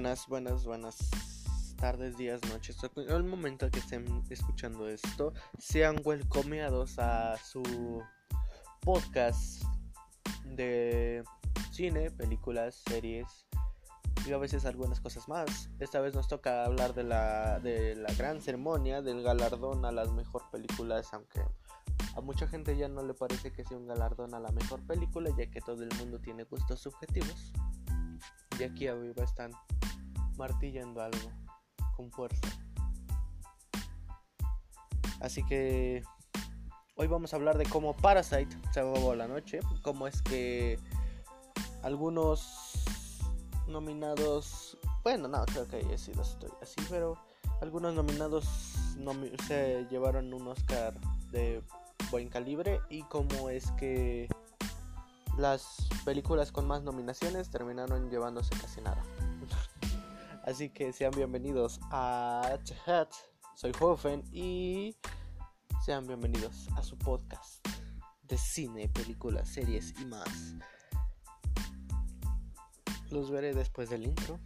buenas, buenas, buenas tardes, días, noches. El momento que estén escuchando esto, sean welcomeados a su podcast de cine, películas, series y a veces algunas cosas más. Esta vez nos toca hablar de la, de la gran ceremonia del galardón a las mejor películas, aunque a mucha gente ya no le parece que sea un galardón a la mejor película, ya que todo el mundo tiene gustos subjetivos. Y aquí arriba están martillando algo con fuerza. Así que hoy vamos a hablar de cómo Parasite se robó la noche, cómo es que algunos nominados, bueno, no, creo que haya sido así, pero algunos nominados se llevaron un Oscar de buen calibre y cómo es que las películas con más nominaciones terminaron llevándose casi nada. Así que sean bienvenidos a Chat. Soy Hoffen y sean bienvenidos a su podcast de cine, películas, series y más. Los veré después del intro.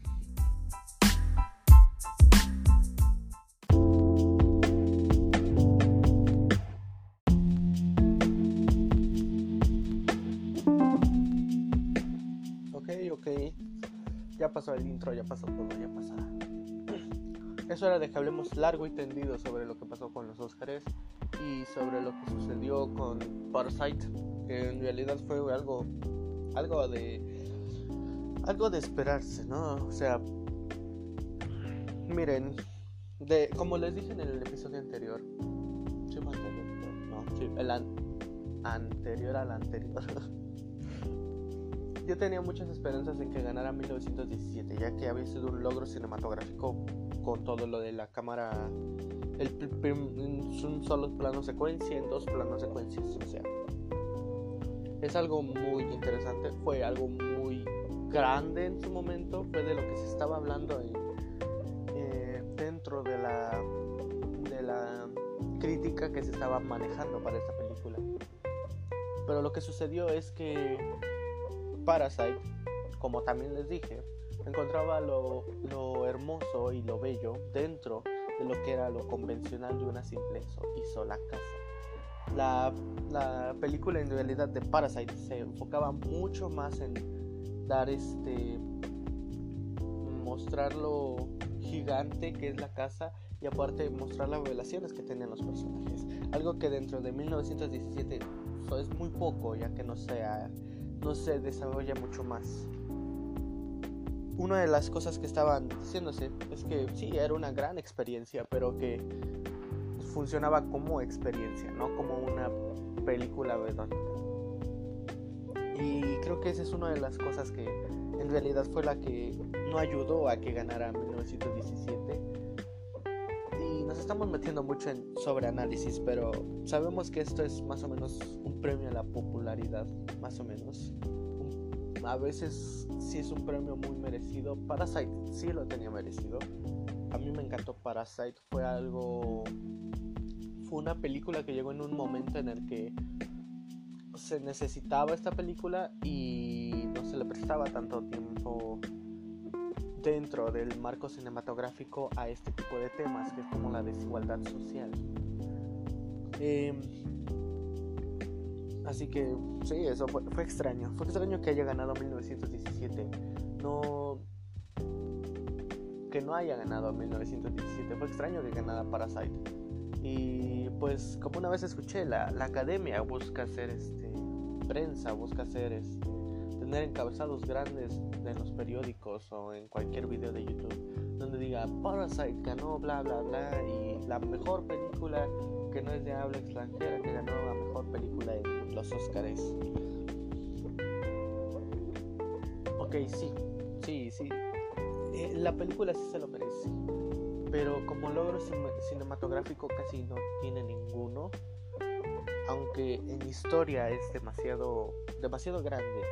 Pasó el intro, ya pasó todo, ya pasó. Es hora de que hablemos largo y tendido sobre lo que pasó con los Oscars y sobre lo que sucedió con Parasite, que en realidad fue algo, algo de, algo de esperarse, ¿no? O sea, miren, de, como les dije en el episodio anterior, ¿sí, no, sí, el anterior al anterior. Yo tenía muchas esperanzas en que ganara 1917, ya que había sido un logro cinematográfico con todo lo de la cámara, el, un solo plano secuencia, en dos planos secuencias, o sea, es algo muy interesante, fue algo muy grande en su momento, fue de lo que se estaba hablando eh, dentro de la, de la crítica que se estaba manejando para esta película. Pero lo que sucedió es que Parasite, como también les dije, encontraba lo, hermoso y lo bello dentro de lo que era lo convencional de una simple y sola casa. La, la, película en realidad de Parasite se enfocaba mucho más en dar este mostrar lo gigante que es la casa y aparte mostrar las relaciones que tienen los personajes algo que dentro de 1917 es muy poco ya que no sea no se desarrolla mucho más. Una de las cosas que estaban diciéndose es que sí, era una gran experiencia, pero que funcionaba como experiencia, no como una película vedónica. Y creo que esa es una de las cosas que en realidad fue la que no ayudó a que ganara 1917. Nos estamos metiendo mucho en sobreanálisis, pero sabemos que esto es más o menos un premio a la popularidad, más o menos. A veces sí es un premio muy merecido. Parasite sí lo tenía merecido. A mí me encantó Parasite. Fue algo... Fue una película que llegó en un momento en el que se necesitaba esta película y no se le prestaba tanto tiempo dentro del marco cinematográfico a este tipo de temas, que es como la desigualdad social. Eh, Así que sí, eso fue, extraño. Fue extraño que haya ganado 1917. No. Que no haya ganado 1917. Fue extraño que ganara Parasite. Y pues, como una vez escuché, la, academia busca hacer este, prensa, busca hacer este, encabezados grandes en los periódicos o en cualquier video de YouTube donde diga Parasite ganó bla bla bla y la mejor película que no es de habla extranjera que ganó la mejor película en los Oscars. Ok, sí, sí, sí. Eh, la película sí se lo merece. Pero como logro cinematográfico casi no tiene ninguno. Aunque en historia es demasiado, demasiado grande.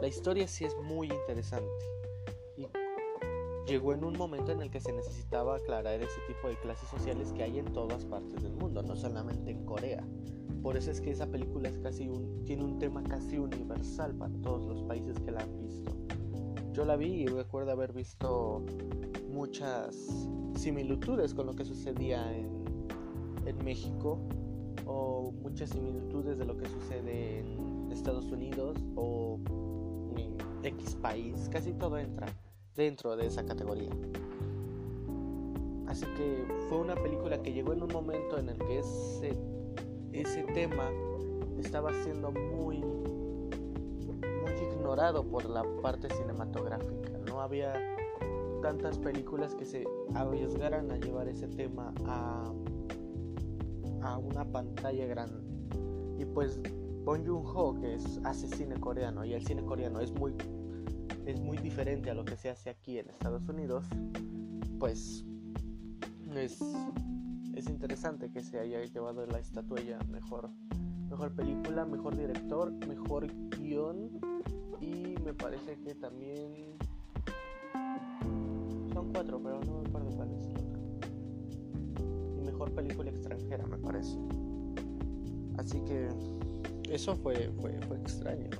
La historia sí es muy interesante. Y llegó en un momento en el que se necesitaba aclarar ese tipo de clases sociales que hay en todas partes del mundo, no solamente en Corea. Por eso es que esa película es casi tiene un tema casi universal para todos los países que la han visto. yo la vi y recuerdo haber visto muchas similitudes con lo que sucedía en, en México o muchas similitudes de lo que sucede en Estados Unidos o X país, casi todo entra dentro de esa categoría. Así que fue una película que llegó en un momento en el que ese, ese tema estaba siendo muy, muy ignorado por la parte cinematográfica. No había tantas películas que se arriesgaran a llevar ese tema a a una pantalla grande. Y pues Bong Joon-ho, que es, hace cine coreano, y el cine coreano es muy, es muy diferente a lo que se hace aquí en Estados Unidos, pues es, es interesante que se haya llevado la estatuilla mejor, mejor película, mejor director, mejor guion, y me parece que también son cuatro, pero no me acuerdo cuál es otro mejor película extranjera, me parece. Así que eso fue, fue, fue extraño.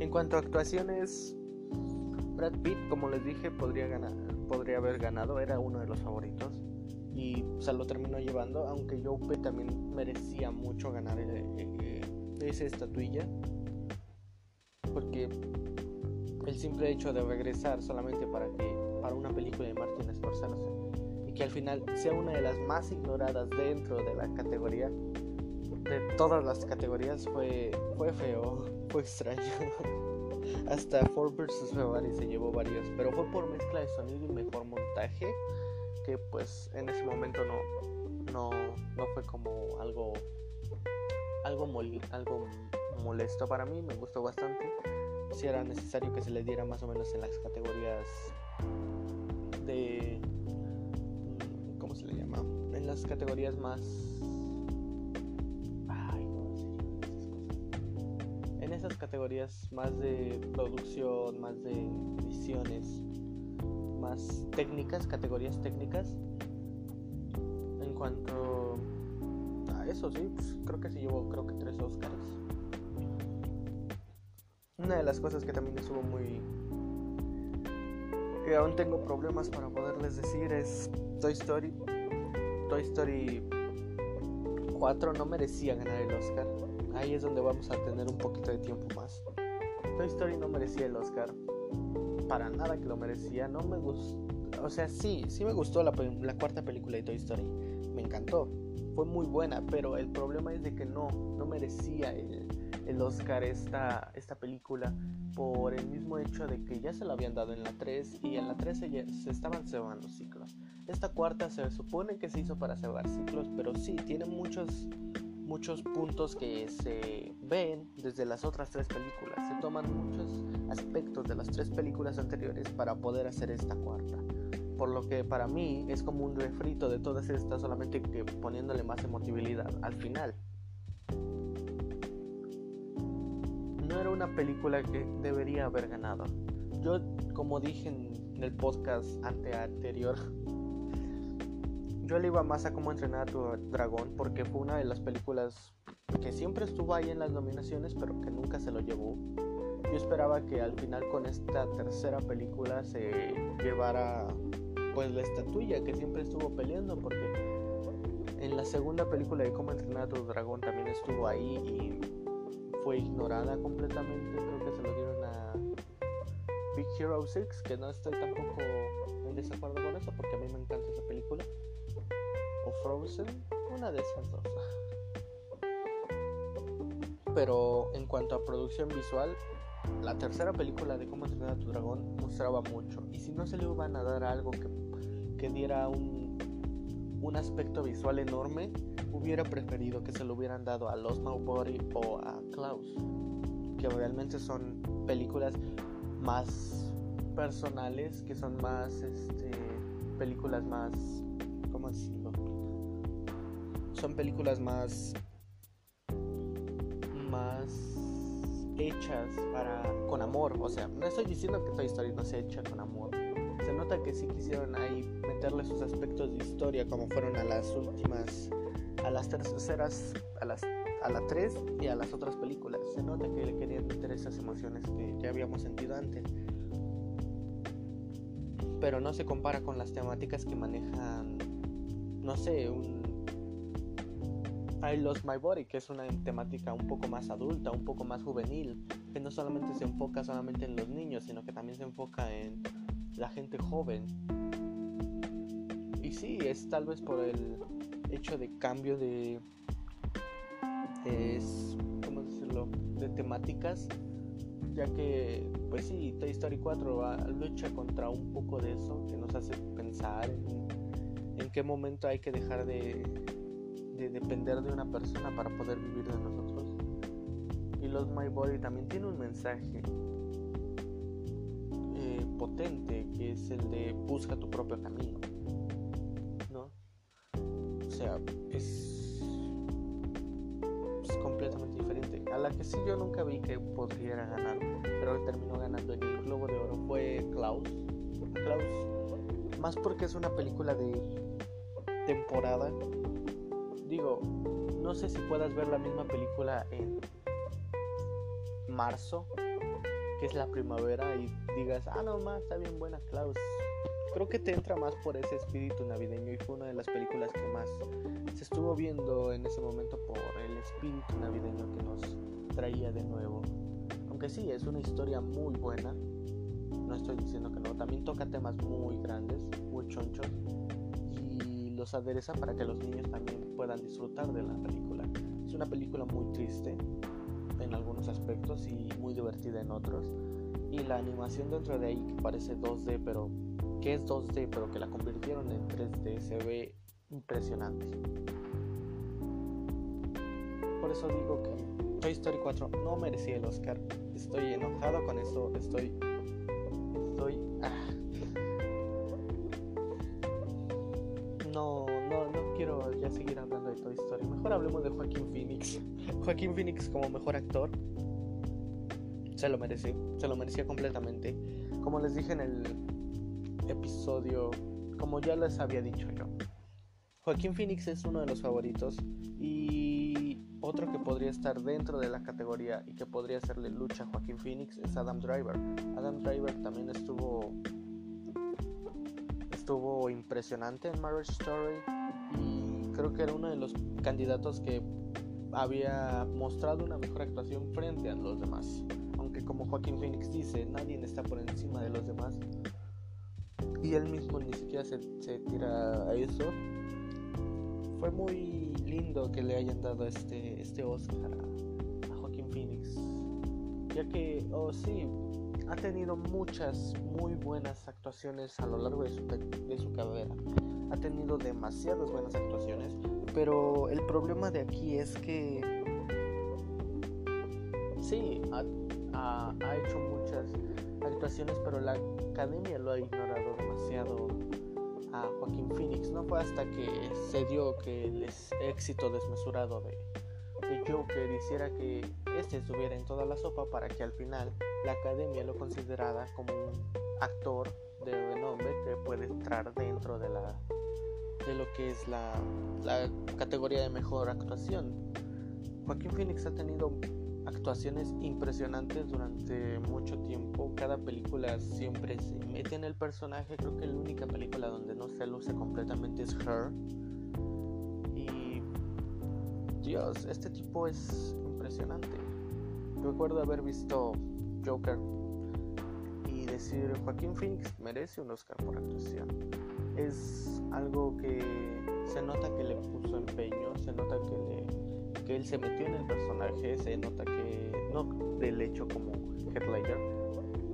En cuanto a actuaciones, Brad Pitt, como les dije, podría, ganar, podría haber ganado, era uno de los favoritos. Y se lo terminó llevando, aunque Joe también merecía mucho ganar eh, eh, esa estatuilla. Porque el simple hecho de regresar solamente para que para una película de Martin Scorsese que al final sea una de las más ignoradas dentro de la categoría, de todas las categorías, fue, fue feo, fue extraño. Hasta Ford vs. Ferrari se llevó varios, pero fue por mezcla de sonido y mejor montaje, que pues en ese momento no, no, no fue como algo, algo, algo molesto para mí, me gustó bastante. Si era necesario que se le diera más o menos en las categorías de se le llama? En las categorías más... esas categorías más de producción, más de ediciones, más técnicas, categorías técnicas. En cuanto a eso, sí, pues, creo que se llevó creo que tres Oscars. Una de las cosas que también estuvo muy que aún tengo problemas para poderles decir es Toy Story. Toy Story 4 no merecía ganar el Oscar. Ahí es donde vamos a tener un poquito de tiempo más. Toy Story no merecía el Oscar. Para nada que lo merecía. No me gustó. O sea, sí, sí me gustó la, la cuarta película de Toy Story. Me encantó. Fue muy buena, pero el problema es de que no, no merecía el, el Oscar esta, esta película por el mismo hecho de que ya se lo habían dado en la 3 y en la 3 se, se estaban cerrando ciclos. Esta cuarta se supone que se hizo para cerrar ciclos, pero sí, tiene muchos, muchos puntos que se ven desde las otras tres películas. Se toman muchos aspectos de las tres películas anteriores para poder hacer esta cuarta. Por lo que para mí es como un refrito de todas estas, solamente que poniéndole más emotividad al final. no era una película que debería haber ganado. Yo, como dije en el podcast ante anterior, yo le iba más a cómo entrenar a tu dragón porque fue una de las películas que siempre estuvo ahí en las nominaciones pero que nunca se lo llevó. Yo esperaba que al final con esta tercera película se llevara pues la estatuilla que siempre estuvo peleando porque en la segunda película de cómo entrenar a tu dragón también estuvo ahí y fue ignorada completamente. Creo que se lo dieron a Big Hero 6, que no estoy tampoco en desacuerdo con eso, porque a mí me encanta esa película. Frozen, una de esas dos. Pero en cuanto a producción visual, la tercera película de Cómo entrenar a tu dragón mostraba mucho. Y si no se le iban a dar algo que, que diera un, un aspecto visual enorme, hubiera preferido que se lo hubieran dado a Los Nobody o a Klaus, que realmente son películas más personales, que son más, este, películas más, ¿cómo decirlo? Son películas más, más hechas para, con amor, o sea, no estoy diciendo que Toy Story no sea hecha con amor, se nota que sí quisieron ahí meterle sus aspectos de historia como fueron a las últimas a las terceras, a las a la 3 y a las otras películas. Se nota que le querían meter esas emociones que ya habíamos sentido antes. pero no se compara con las temáticas que manejan, no sé, un I Lost My Body, que es una temática un poco más adulta, un poco más juvenil, que no solamente se enfoca solamente en los niños, sino que también se enfoca en la gente joven. Y sí, es tal vez por el hecho de cambio de es ¿cómo decirlo? de temáticas ya que pues sí, Toy Story 4 lucha contra un poco de eso que nos hace pensar en, en qué momento hay que dejar de, de depender de una persona para poder vivir de nosotros. Y los My Body también tiene un mensaje eh, potente que es el de busca tu propio camino. ¿No? O sea, es, es completamente diferente. A la que sí yo nunca vi que podría ganar, pero terminó ganando en el Globo de Oro fue Klaus. Klaus, más porque es una película de temporada digo, no sé si puedas ver la misma película en marzo, que es la primavera, y digas, ah, no más, está bien buena Klaus. Creo que te entra más por ese espíritu navideño y fue una de las películas que más se estuvo viendo en ese momento por el espíritu navideño que nos traía de nuevo. Aunque sí, es una historia muy buena, no estoy diciendo que no, también toca temas muy grandes, muy chonchos los adereza para que los niños también puedan disfrutar de la película. Es una película muy triste en algunos aspectos y muy divertida en otros. Y la animación dentro de ahí que parece 2D, pero que es 2D, pero que la convirtieron en 3D, se ve impresionante. Por eso digo que Toy Story 4 no merecía el Oscar. Estoy enojado con eso, estoy estoy ah, Mejor hablemos de Joaquín Phoenix. Joaquín Phoenix como mejor actor. Se lo merece, se lo merecía completamente. Como les dije en el episodio, como ya les había dicho yo. Joaquín Phoenix es uno de los favoritos y otro que podría estar dentro de la categoría y que podría hacerle lucha a Joaquín Phoenix es Adam Driver. Adam Driver también estuvo estuvo impresionante en Marriage Story creo que era uno de los candidatos que había mostrado una mejor actuación frente a los demás. Aunque como Joaquín Phoenix dice, nadie está por encima de los demás. Y él mismo ni siquiera se, tira a eso. Fue muy lindo que le hayan dado este, este Oscar a, Joaquín Phoenix. Ya que, oh sí, ha tenido muchas muy buenas actuaciones a lo largo de su, de su carrera ha tenido demasiadas buenas actuaciones, pero el problema de aquí es que sí, ha, hecho muchas actuaciones, pero la academia lo ha ignorado demasiado a Joaquín Phoenix. No fue hasta que se dio que el éxito desmesurado de, de Joker hiciera que este estuviera en toda la sopa para que al final la academia lo considerara como un actor de renombre que puede entrar dentro de la de lo que es la, categoría de mejor actuación. Joaquín Phoenix ha tenido actuaciones impresionantes durante mucho tiempo. Cada película siempre se mete en el personaje. Creo que la única película donde no se luce completamente es Her. Y Dios, este tipo es impresionante. Recuerdo haber visto Joker y decir Joaquín Phoenix merece un Oscar por actuación es algo que se nota que le puso empeño, se nota que, que él se metió en el personaje, se nota que no del hecho como Heath Ledger,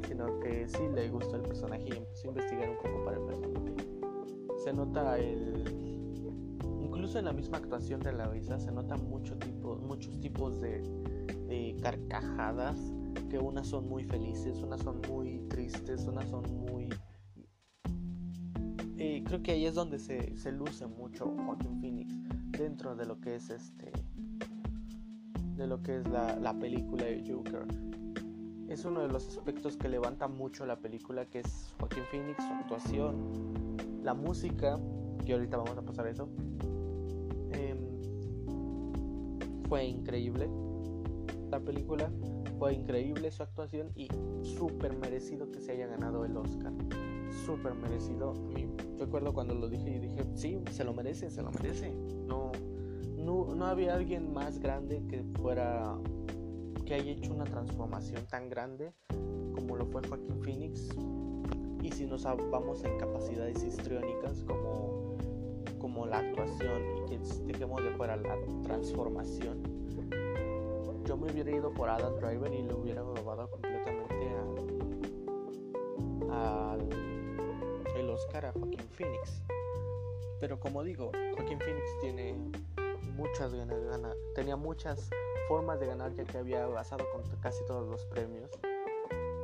sino que sí le gustó el personaje y empezó a investigar un poco para el personaje. Se nota el incluso en la misma actuación de la risa se nota mucho tipo, muchos tipos de, de carcajadas que unas son muy felices, unas son muy tristes, unas son muy creo que ahí es donde se, se luce mucho Joaquin Phoenix dentro de lo que es este de lo que es la, la película de Joker. Es uno de los aspectos que levanta mucho la película que es Joaquin Phoenix su actuación la música que ahorita vamos a pasar eso. Em, fue increíble la película fue increíble su actuación y súper merecido que se haya ganado el Oscar súper merecido. recuerdo cuando lo dije y dije, sí, se lo merece, se lo merece. No, no, no había alguien más grande que fuera, que haya hecho una transformación tan grande como lo fue Joaquín Phoenix. Y si nos vamos en capacidades histriónicas como, como la actuación y que dejemos de fuera la transformación, yo me hubiera ido por Adam Driver y le hubiera Phoenix. Pero como digo, Joaquín Phoenix tiene muchas ganas de ganar, tenía muchas formas de ganar ya que había basado con casi todos los premios.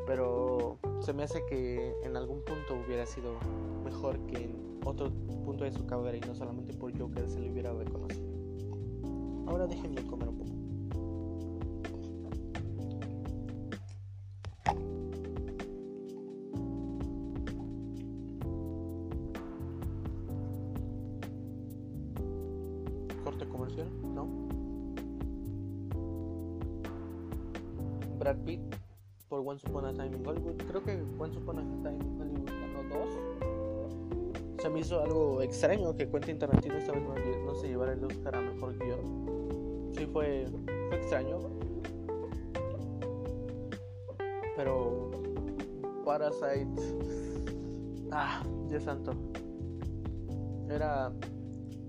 Pero se me hace que en algún punto hubiera sido mejor que en otro punto de su carrera y no solamente por Joker se le hubiera reconocido. Ahora déjenme comer un poco. Creo que Upon a Time in Hollywood ganó dos. Se me hizo algo extraño que Quentin Tarantino esta vez no, se llevara el Oscar a mejor guion. Sí, fue, fue extraño. Pero Parasite. Ah, Dios santo. Era.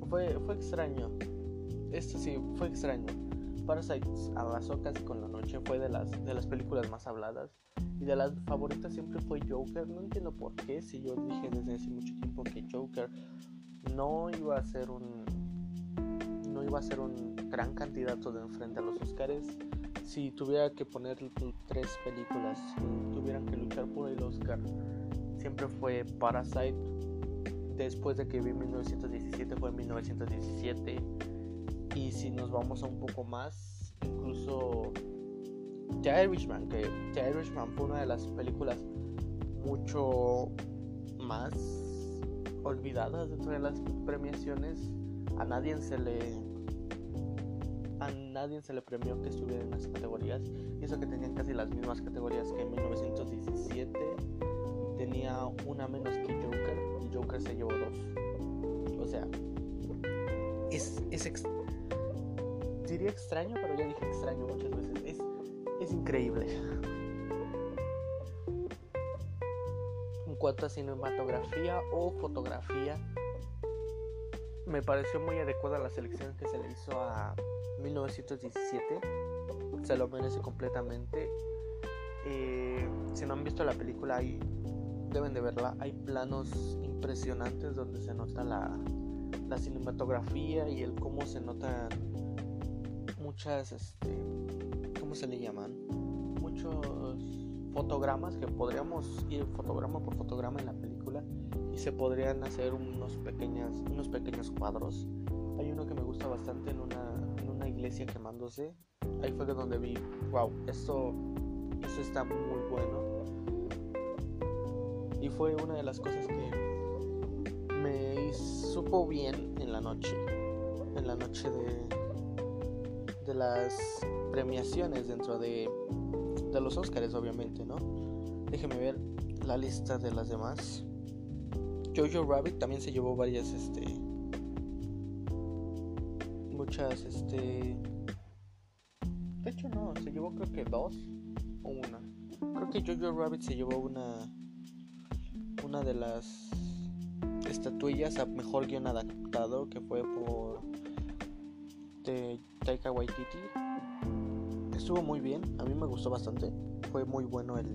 Fue, fue extraño. Esto sí, fue extraño. Parasite arrasó casi con la noche, fue de las, de las películas más habladas y de las favoritas siempre fue Joker. No entiendo por qué, si yo dije desde hace mucho tiempo que Joker no iba a ser un no iba a ser un gran candidato de enfrente a los Oscars. Si tuviera que poner tres películas, si tuvieran que luchar por el Oscar, siempre fue Parasite. Después de que vi 1917 fue 1917 y si nos vamos a un poco más, incluso The Irishman, que The Irishman fue una de las películas mucho más olvidadas dentro de las premiaciones. A nadie se le a nadie se le premió que estuviera en las categorías. Y eso que tenían casi las mismas categorías que en 1917. Tenía una menos que Joker. Y Joker se llevó dos. O sea, es, es, diría extraño, pero ya dije extraño muchas veces. Es, increíble. En cuanto a cinematografía o fotografía, me pareció muy adecuada la selección que se le hizo a 1917. Se lo merece completamente. Eh, si no han visto la película, deben de verla. Hay planos impresionantes donde se nota la, la cinematografía y el cómo se nota muchas, este, ¿cómo se le llaman? Muchos fotogramas que podríamos ir fotograma por fotograma en la película y se podrían hacer unos pequeños, unos pequeños cuadros. Hay uno que me gusta bastante en una, en una iglesia quemándose. Ahí fue donde vi, wow, esto, esto está muy bueno. Y fue una de las cosas que me supo bien en la noche. En la noche de, de las premiaciones dentro de, de los Oscars, obviamente, ¿no? Déjeme ver la lista de las demás. Jojo Rabbit también se llevó varias, este, muchas, este, de hecho no, se llevó creo que dos o una. Creo que Jojo Rabbit se llevó una, una de las estatuillas a mejor guion adaptado que fue por Taika Waititi. Estuvo muy bien, a mí me gustó bastante. Fue muy bueno el,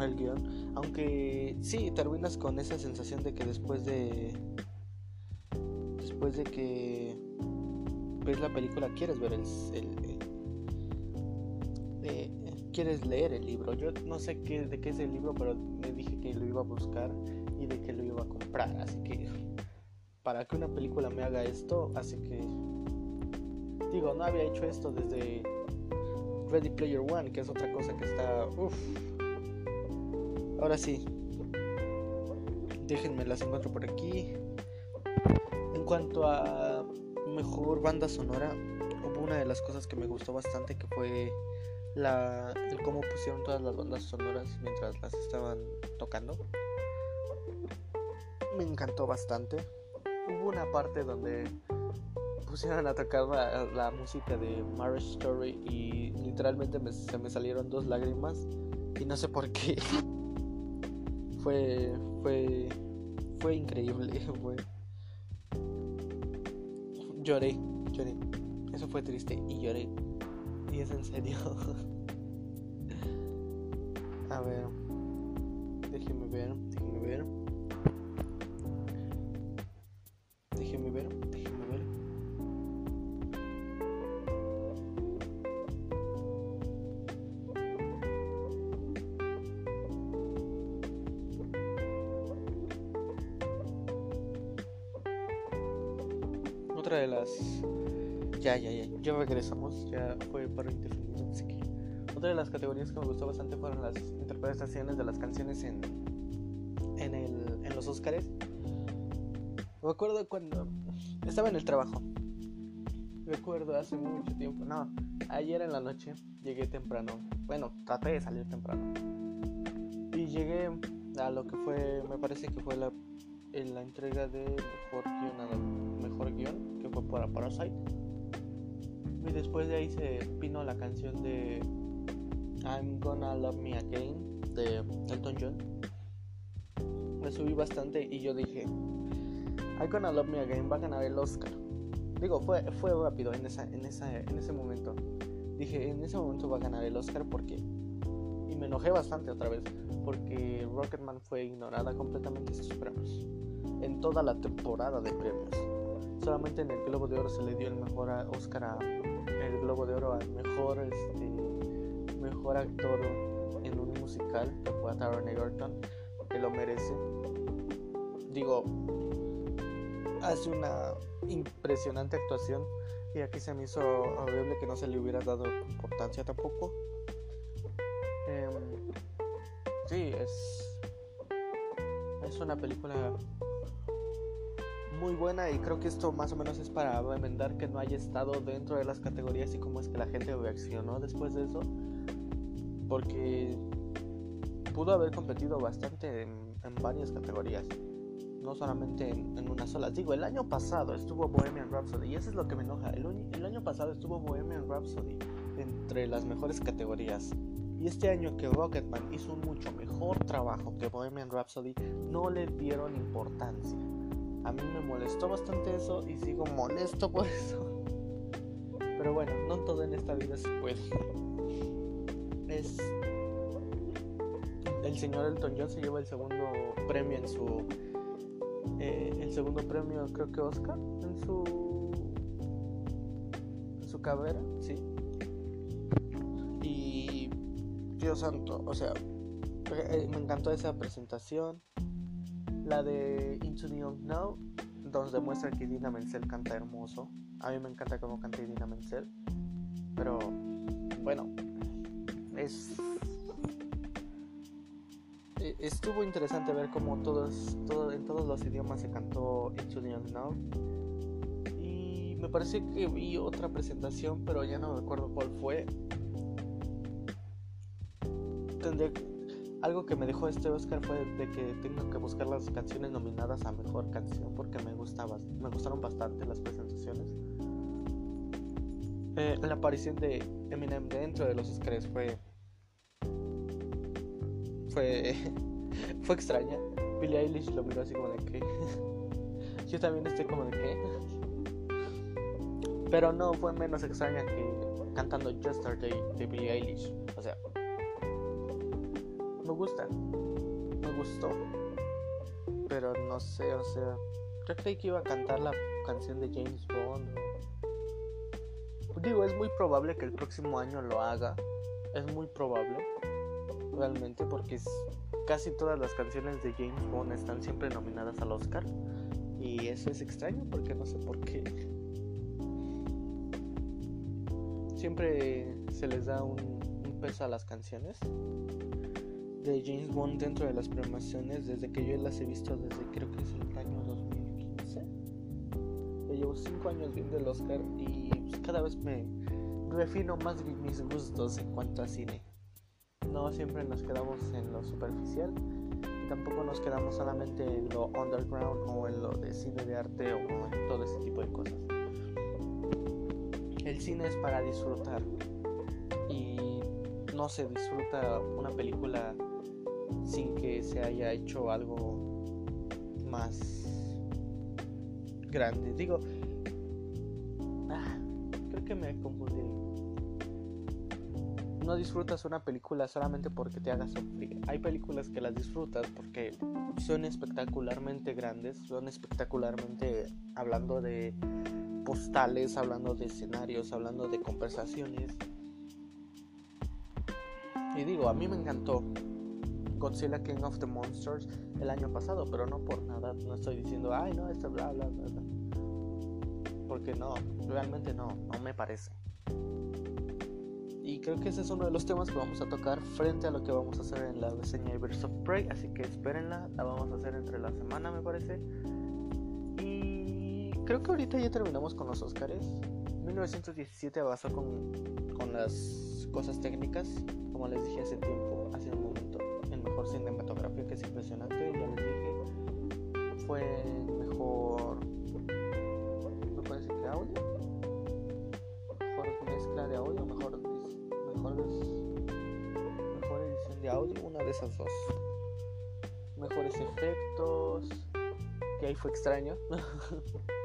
el guion. Aunque sí, terminas con esa sensación de que después de. Después de que ves la película, quieres ver el. Eh, quieres leer el libro. Yo no sé qué, de qué es el libro, pero me dije que lo iba a buscar y de que lo iba a comprar. Así que para que una película me haga esto, así que digo, no había hecho esto desde Ready Player One, que es otra cosa que está, uff. Ahora sí, déjenme las encuentro por aquí. En cuanto a mejor banda sonora, hubo una de las cosas que me gustó bastante que fue la, el cómo pusieron todas las bandas sonoras mientras las estaban tocando. Me encantó bastante. Hubo una parte donde pusieron a tocar la, música de Marriage Story y literalmente se me salieron dos lágrimas y no sé por qué. fue, fue, fue increíble, fue. Lloré, lloré. Eso fue triste y lloré. Y es en serio. A ver, déjenme ver. Otra de las ya, ya, ya. Ya regresamos. Ya fue para indefinido. Así que otra de las categorías que me gustó bastante fueron las interpretaciones de las canciones en, en, el, en los Oscars. Me acuerdo cuando estaba en el trabajo. Recuerdo hace mucho tiempo. No, ayer en la noche llegué temprano. Bueno, traté de salir temprano. Y llegué a lo que fue, me parece que fue la, en la entrega de mejor guion, mejor guion, que fue para Parasite. Y después de ahí se vino la canción de I'm Gonna Love Me Again de Elton John. Me subí bastante y yo dije, I'm Gonna Love Me Again va a ganar el Oscar. Digo, fue, fue rápido en, esa, en, esa, en ese momento. Dije, en ese momento va a ganar el Oscar porque... Y me enojé bastante otra vez porque Rocketman fue ignorada completamente sus premios. En toda la temporada de premios. Solamente en el Globo de Oro se le dio el mejor Oscar a el Globo de Oro al mejor, este, mejor actor en un musical, que fue a Taron Egerton, que lo merece. Digo, hace una impresionante actuación y aquí se me hizo horrible que no se le hubiera dado importancia tampoco. Sí, es, es una película muy buena y creo que esto más o menos es para remendar que no haya estado dentro de las categorías y cómo es que la gente reaccionó después de eso. Porque pudo haber competido bastante en, varias categorías, no solamente en, una sola. Digo, el año pasado estuvo Bohemian Rhapsody y eso es lo que me enoja. El año pasado estuvo Bohemian Rhapsody entre las mejores categorías. Y este año que Rocketman hizo un mucho mejor trabajo que Bohemian Rhapsody, no le dieron importancia. A mí me molestó bastante eso y sigo molesto por eso. Pero bueno, no todo en esta vida se puede. Es. El señor Elton John se lleva el segundo premio en su. Eh, el segundo premio, creo que Oscar, en su. En su carrera, sí. Dios santo, o sea, eh, me encantó esa presentación la de Into the Unknown, donde demuestra que Dina Menzel canta hermoso. A mí me encanta cómo canta Dina Menzel. Pero bueno, es e, estuvo interesante ver cómo todos, todo, en todos los idiomas se cantó Into the Unknown. Y me parece que vi otra presentación, pero ya no recuerdo cuál fue. Algo que me dejó este Oscar fue de que tengo que buscar las canciones nominadas a mejor canción porque me gustaba, me gustaron bastante las presentaciones. Eh, la aparición de Eminem dentro de los Oscars fue fue fue extraña. Billie Eilish lo miró así como de que yo también estoy como de que pero no fue menos extraña que cantando Yesterday de Billie Eilish. O sea, me gusta, me gustó, pero no sé, o sea, yo creí que iba a cantar la canción de James Bond. Digo, es muy probable que el próximo año lo haga, es muy probable, realmente, porque casi todas las canciones de James Bond están siempre nominadas al Oscar. Y eso es extraño porque no sé por qué. Siempre se les da un peso a las canciones de James Bond dentro de las premiaciones desde que yo las he visto desde creo que es el año 2015. Yo llevo 5 años viendo el Oscar y pues, cada vez me refino más mis gustos en cuanto a cine. No siempre nos quedamos en lo superficial y tampoco nos quedamos solamente en lo underground o en lo de cine de arte o en todo ese tipo de cosas. El cine es para disfrutar y no se disfruta una película sin que se haya hecho algo más grande. Digo, ah, creo que me confundí. No disfrutas una película solamente porque te haga sufrir. Hay películas que las disfrutas porque son espectacularmente grandes, son espectacularmente hablando de postales, hablando de escenarios, hablando de conversaciones. Y digo, a mí me encantó Godzilla King of the Monsters el año pasado, pero no por nada, no estoy diciendo, ay, no, esto bla, bla, bla, bla. Porque no, realmente no, no me parece. Y creo que ese es uno de los temas que vamos a tocar frente a lo que vamos a hacer en la reseña Birds of Prey, así que espérenla, la vamos a hacer entre la semana, me parece. Y creo que ahorita ya terminamos con los Oscars. 1917 avanzó con, con las cosas técnicas, como les dije hace tiempo, hace un momento mejor cinematografía, que es impresionante, ya les dije. Fue mejor. Me parece que audio. Mejor mezcla de audio, mejor, mejor, mejor edición de audio, una de esas dos. Mejores efectos. Que ahí fue extraño.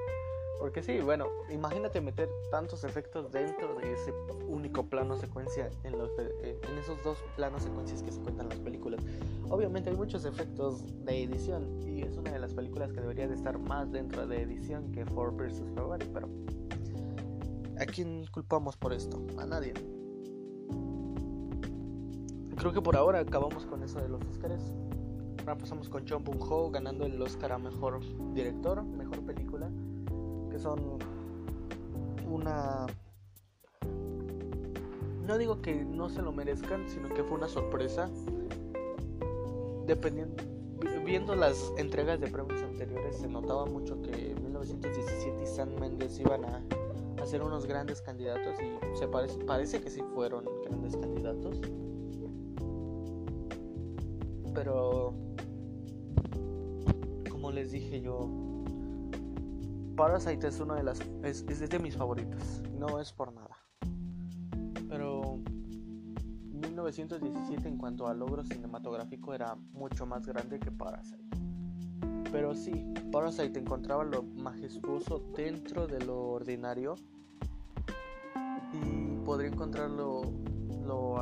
Porque sí, bueno, imagínate meter tantos efectos dentro de ese único plano secuencia en, los, en esos dos planos secuencias que se cuentan las películas. Obviamente hay muchos efectos de edición y es una de las películas que debería de estar más dentro de edición que Ford vs. Ferrari, pero ¿a quién culpamos por esto? A nadie. Creo que por ahora acabamos con eso de los Oscars. Ahora pasamos con John Ho ganando el Oscar a Mejor Director, Mejor Película son una... No digo que no se lo merezcan, sino que fue una sorpresa. Dependiendo, viendo las entregas de premios anteriores, se notaba mucho que 1917 y San Méndez iban a, a ser unos grandes candidatos y se parece, parece que sí fueron grandes candidatos. Pero, como les dije yo, Parasite es una de las es, de mis favoritas, no es por nada. Pero 1917 en cuanto a logro cinematográfico era mucho más grande que Parasite. Pero sí, Parasite encontraba lo majestuoso dentro de lo ordinario y podría encontrarlo lo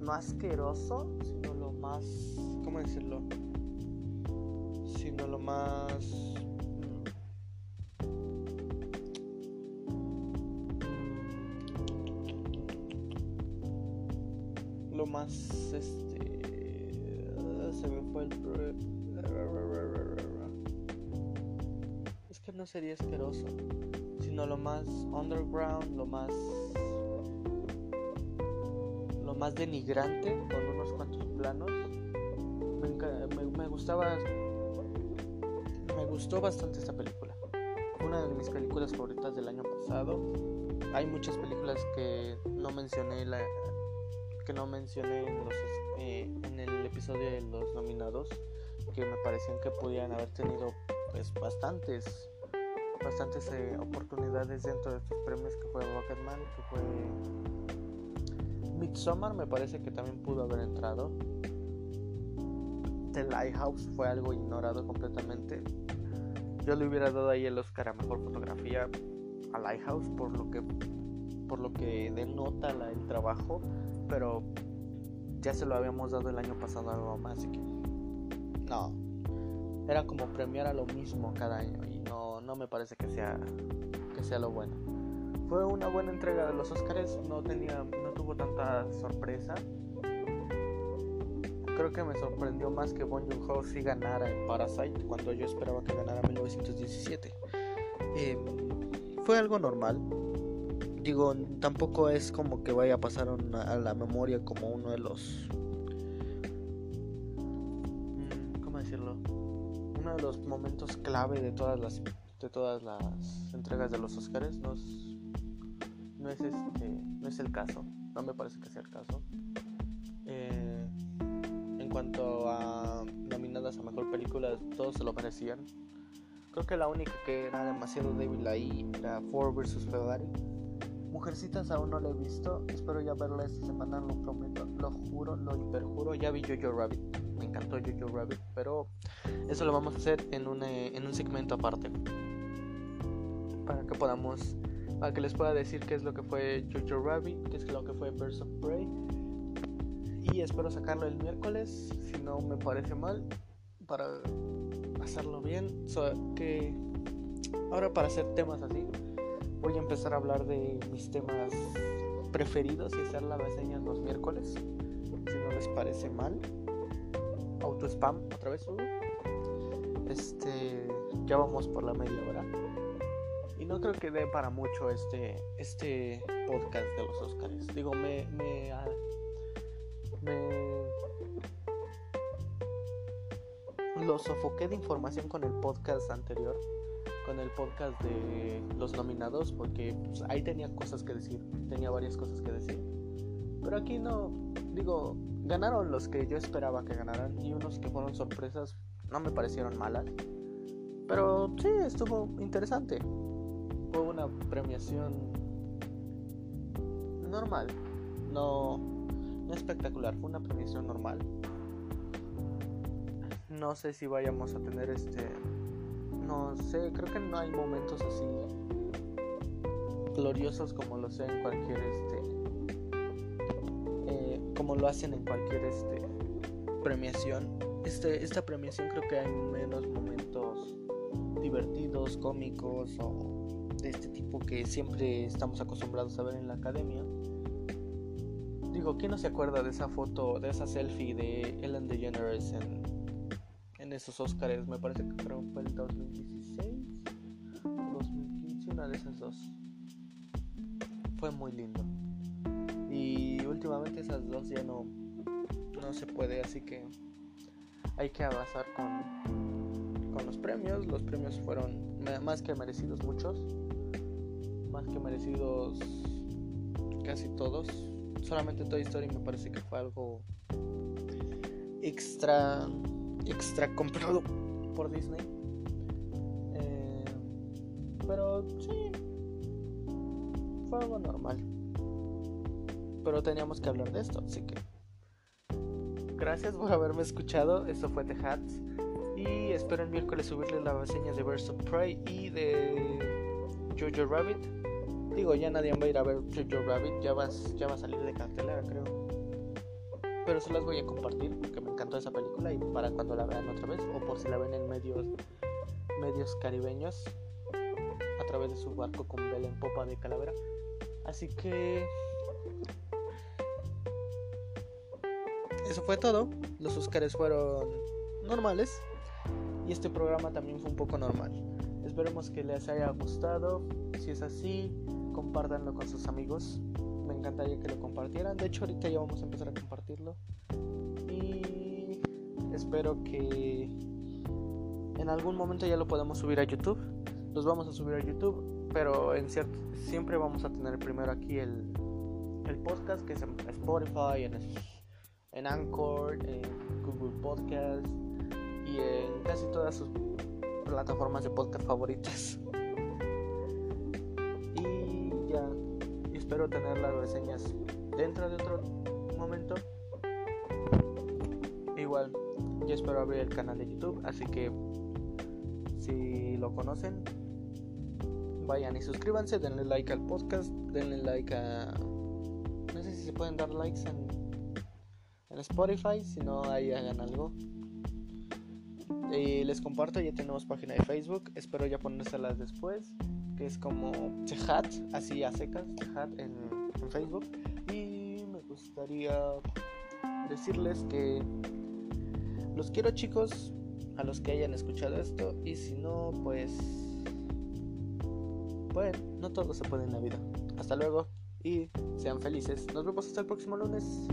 no asqueroso, sino lo más, ¿cómo decirlo? Sino lo más este se me fue el es que no sería asqueroso sino lo más underground lo más lo más denigrante con unos cuantos planos. Me, me gustaba me gustó bastante esta película. Una de mis películas favoritas del año pasado. Hay muchas películas que no mencioné la, que no mencioné en, los, eh, en el episodio de los nominados que me parecían que podían haber tenido pues bastantes bastantes eh, oportunidades dentro de estos premios que fue Rocketman que fue Midsommar me parece que también pudo haber entrado. The Lighthouse fue algo ignorado completamente. Yo le hubiera dado ahí el Oscar a mejor fotografía a Lighthouse por lo que por lo que denota el trabajo pero ya se lo habíamos dado el año pasado algo más, así que no. Era como premiar a lo mismo cada año y no, no me parece que sea que sea lo bueno. Fue una buena entrega de los Oscars, no tenía no tuvo tanta sorpresa. Creo que me sorprendió más que Bon Joon-ho si ganara en Parasite cuando yo esperaba que ganara 1917. Eh, fue algo normal, digo, tampoco es como que vaya a pasar a la memoria como uno de los... Mm, ¿Cómo decirlo? Uno de los momentos clave de todas las, de todas las entregas de los Oscars. no es este no es el caso no me parece que sea el caso eh, en cuanto a nominadas a mejor película todos se lo merecían creo que la única que era demasiado débil ahí era Ford vs Ferrari Mujercitas aún no la he visto espero ya verla esta semana lo prometo lo juro lo hiperjuro ya vi Jojo Rabbit me encantó Jojo Rabbit pero eso lo vamos a hacer en un, en un segmento aparte para que podamos para que les pueda decir qué es lo que fue Jojo Rabbit, qué es lo que fue Birds of Prey. Y espero sacarlo el miércoles, si no me parece mal, para hacerlo bien. que ahora para hacer temas así, voy a empezar a hablar de mis temas preferidos y hacer las reseñas los miércoles, si no les parece mal. Auto spam otra vez, Este, ya vamos por la media hora no creo que dé para mucho este, este podcast de los Oscars. Digo, me, me, ah, me lo sofoqué de información con el podcast anterior, con el podcast de los nominados, porque pues, ahí tenía cosas que decir, tenía varias cosas que decir. Pero aquí no, digo, ganaron los que yo esperaba que ganaran y unos que fueron sorpresas no me parecieron malas. Pero sí, estuvo interesante fue una premiación normal, no, no espectacular, fue una premiación normal. No sé si vayamos a tener este, no sé, creo que no hay momentos así gloriosos como lo en cualquier este, eh, como lo hacen en cualquier este premiación. Este, esta premiación creo que hay menos momentos divertidos, cómicos o de este tipo que siempre estamos acostumbrados a ver en la academia. Digo, ¿quién no se acuerda de esa foto, de esa selfie de Ellen DeGeneres en, esos Oscars? Me parece que creo fue el 2016 o 2015, una de esas dos. Fue muy lindo. Y últimamente esas dos ya no, no se puede, así que hay que avanzar con, con los premios. Los premios fueron más que merecidos muchos más que merecidos casi todos. Solamente Toy Story me parece que fue algo extra extra comprado por Disney. Eh, pero sí, fue algo normal. Pero teníamos que hablar de esto, así que gracias por haberme escuchado. Esto fue The Hats. Y espero el miércoles subirle las reseñas de Birds of Prey y de Jojo Rabbit. Digo, ya nadie va a ir a ver Jojo Rabbit, ya, vas, ya va a salir de cartelera, creo. Pero se las voy a compartir porque me encantó esa película y para cuando la vean otra vez o por si la ven en medios medios caribeños a través de su barco con vela en popa de calavera. Así que eso fue todo. Los Oscars fueron normales y este programa también fue un poco normal. Esperemos que les haya gustado. Si es así, compártanlo con sus amigos. Encantaría que lo compartieran. De hecho, ahorita ya vamos a empezar a compartirlo. Y espero que en algún momento ya lo podamos subir a YouTube. Los vamos a subir a YouTube, pero en cierto, siempre vamos a tener primero aquí el, el podcast que es en Spotify, en, en Anchor, en Google Podcast y en casi todas sus plataformas de podcast favoritas. Espero tener las reseñas dentro de otro momento. Igual, yo espero abrir el canal de YouTube, así que si lo conocen, vayan y suscríbanse, denle like al podcast, denle like a... No sé si se pueden dar likes en, en Spotify, si no ahí hagan algo. Y les comparto, ya tenemos página de Facebook, espero ya ponérselas después es como Chehat, así a secas, Chehat en, en Facebook. Y me gustaría decirles que los quiero chicos, a los que hayan escuchado esto. Y si no, pues... Bueno, no todo se puede en la vida. Hasta luego y sean felices. Nos vemos hasta el próximo lunes.